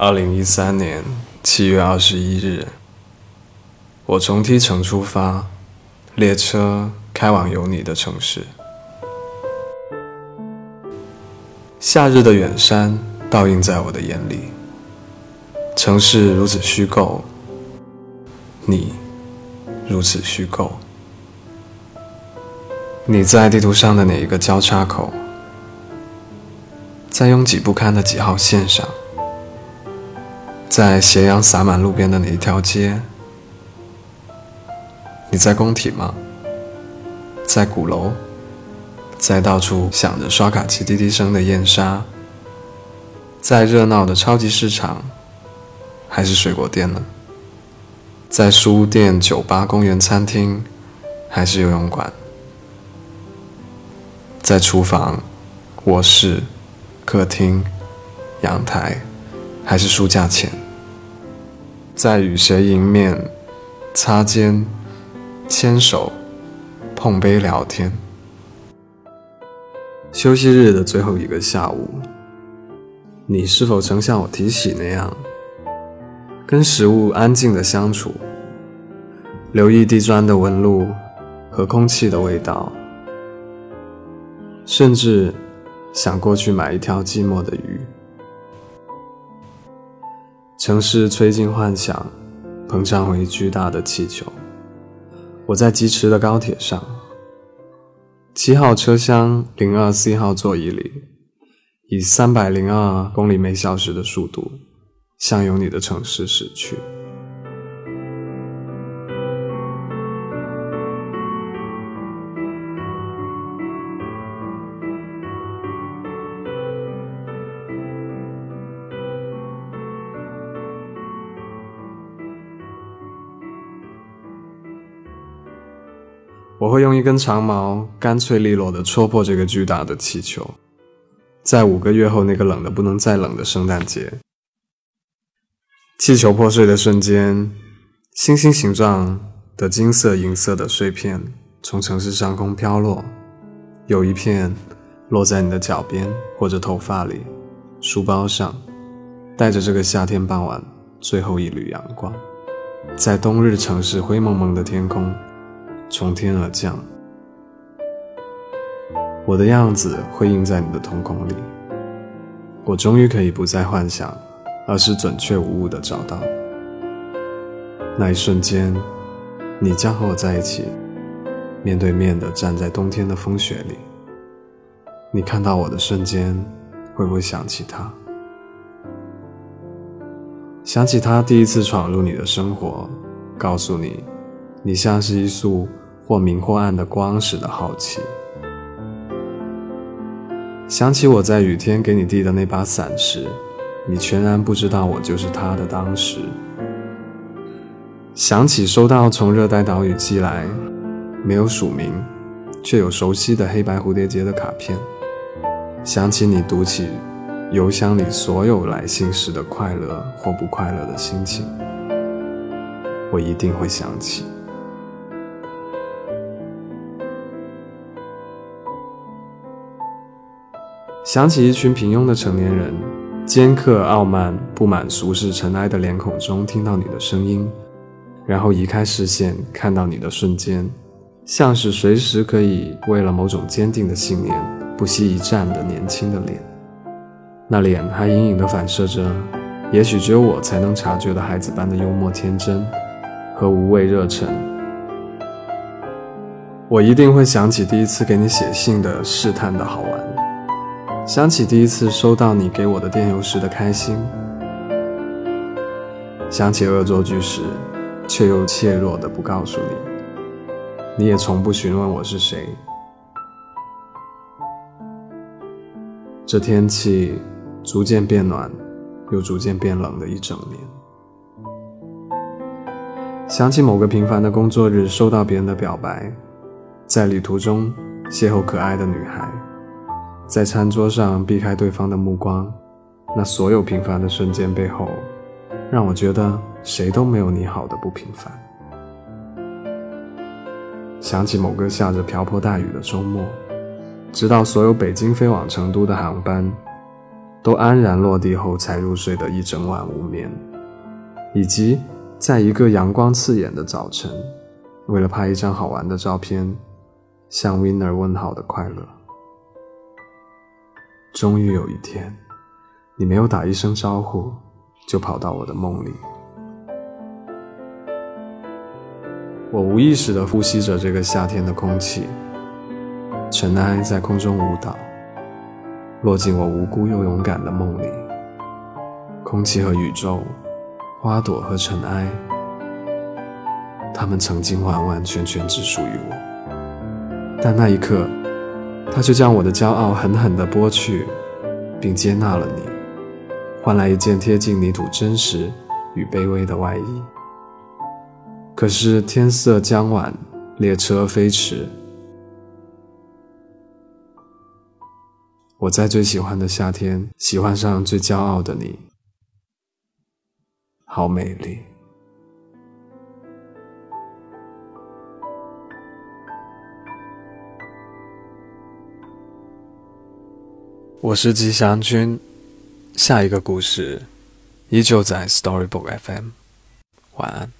二零一三年七月二十一日，我从 T 城出发，列车开往有你的城市。夏日的远山倒映在我的眼里，城市如此虚构，你如此虚构。你在地图上的哪一个交叉口？在拥挤不堪的几号线上？在斜阳洒满路边的哪一条街？你在工体吗？在鼓楼？在到处响着刷卡机滴滴声的燕莎？在热闹的超级市场，还是水果店呢？在书店、酒吧、公园、餐厅，还是游泳馆？在厨房、卧室、客厅、阳台？还是书架前，在与谁迎面、擦肩、牵手、碰杯聊天。休息日的最后一个下午，你是否曾像我提起那样，跟食物安静的相处，留意地砖的纹路和空气的味道，甚至想过去买一条寂寞的鱼？城市吹进幻想，膨胀为巨大的气球。我在疾驰的高铁上，七号车厢零二 C 号座椅里，以三百零二公里每小时的速度，向有你的城市驶去。我会用一根长矛，干脆利落地戳破这个巨大的气球。在五个月后那个冷得不能再冷的圣诞节，气球破碎的瞬间，星星形状的金色、银色的碎片从城市上空飘落，有一片落在你的脚边或者头发里、书包上，带着这个夏天傍晚最后一缕阳光，在冬日城市灰蒙蒙的天空。从天而降，我的样子会印在你的瞳孔里。我终于可以不再幻想，而是准确无误地找到。那一瞬间，你将和我在一起，面对面地站在冬天的风雪里。你看到我的瞬间，会不会想起他？想起他第一次闯入你的生活，告诉你，你像是一束。或明或暗的光使的好奇，想起我在雨天给你递的那把伞时，你全然不知道我就是他的当时。想起收到从热带岛屿寄来，没有署名，却有熟悉的黑白蝴蝶结的卡片。想起你读起邮箱里所有来信时的快乐或不快乐的心情，我一定会想起。想起一群平庸的成年人，尖刻、傲慢、布满俗世尘埃的脸孔中，听到你的声音，然后移开视线，看到你的瞬间，像是随时可以为了某种坚定的信念不惜一战的年轻的脸。那脸还隐隐地反射着，也许只有我才能察觉的孩子般的幽默天真和无畏热忱。我一定会想起第一次给你写信的试探的好玩。想起第一次收到你给我的电邮时的开心，想起恶作剧时，却又怯弱的不告诉你，你也从不询问我是谁。这天气逐渐变暖，又逐渐变冷的一整年。想起某个平凡的工作日，收到别人的表白，在旅途中邂逅可爱的女孩。在餐桌上避开对方的目光，那所有平凡的瞬间背后，让我觉得谁都没有你好的不平凡。想起某个下着瓢泼大雨的周末，直到所有北京飞往成都的航班都安然落地后才入睡的一整晚无眠，以及在一个阳光刺眼的早晨，为了拍一张好玩的照片，向 Winner 问好的快乐。终于有一天，你没有打一声招呼，就跑到我的梦里。我无意识地呼吸着这个夏天的空气，尘埃在空中舞蹈，落进我无辜又勇敢的梦里。空气和宇宙，花朵和尘埃，它们曾经完完全全只属于我，但那一刻，他就将我的骄傲狠狠地剥去，并接纳了你，换来一件贴近泥土真实与卑微的外衣。可是天色将晚，列车飞驰。我在最喜欢的夏天，喜欢上最骄傲的你，好美丽。我是吉祥君，下一个故事依旧在 Storybook FM，晚安。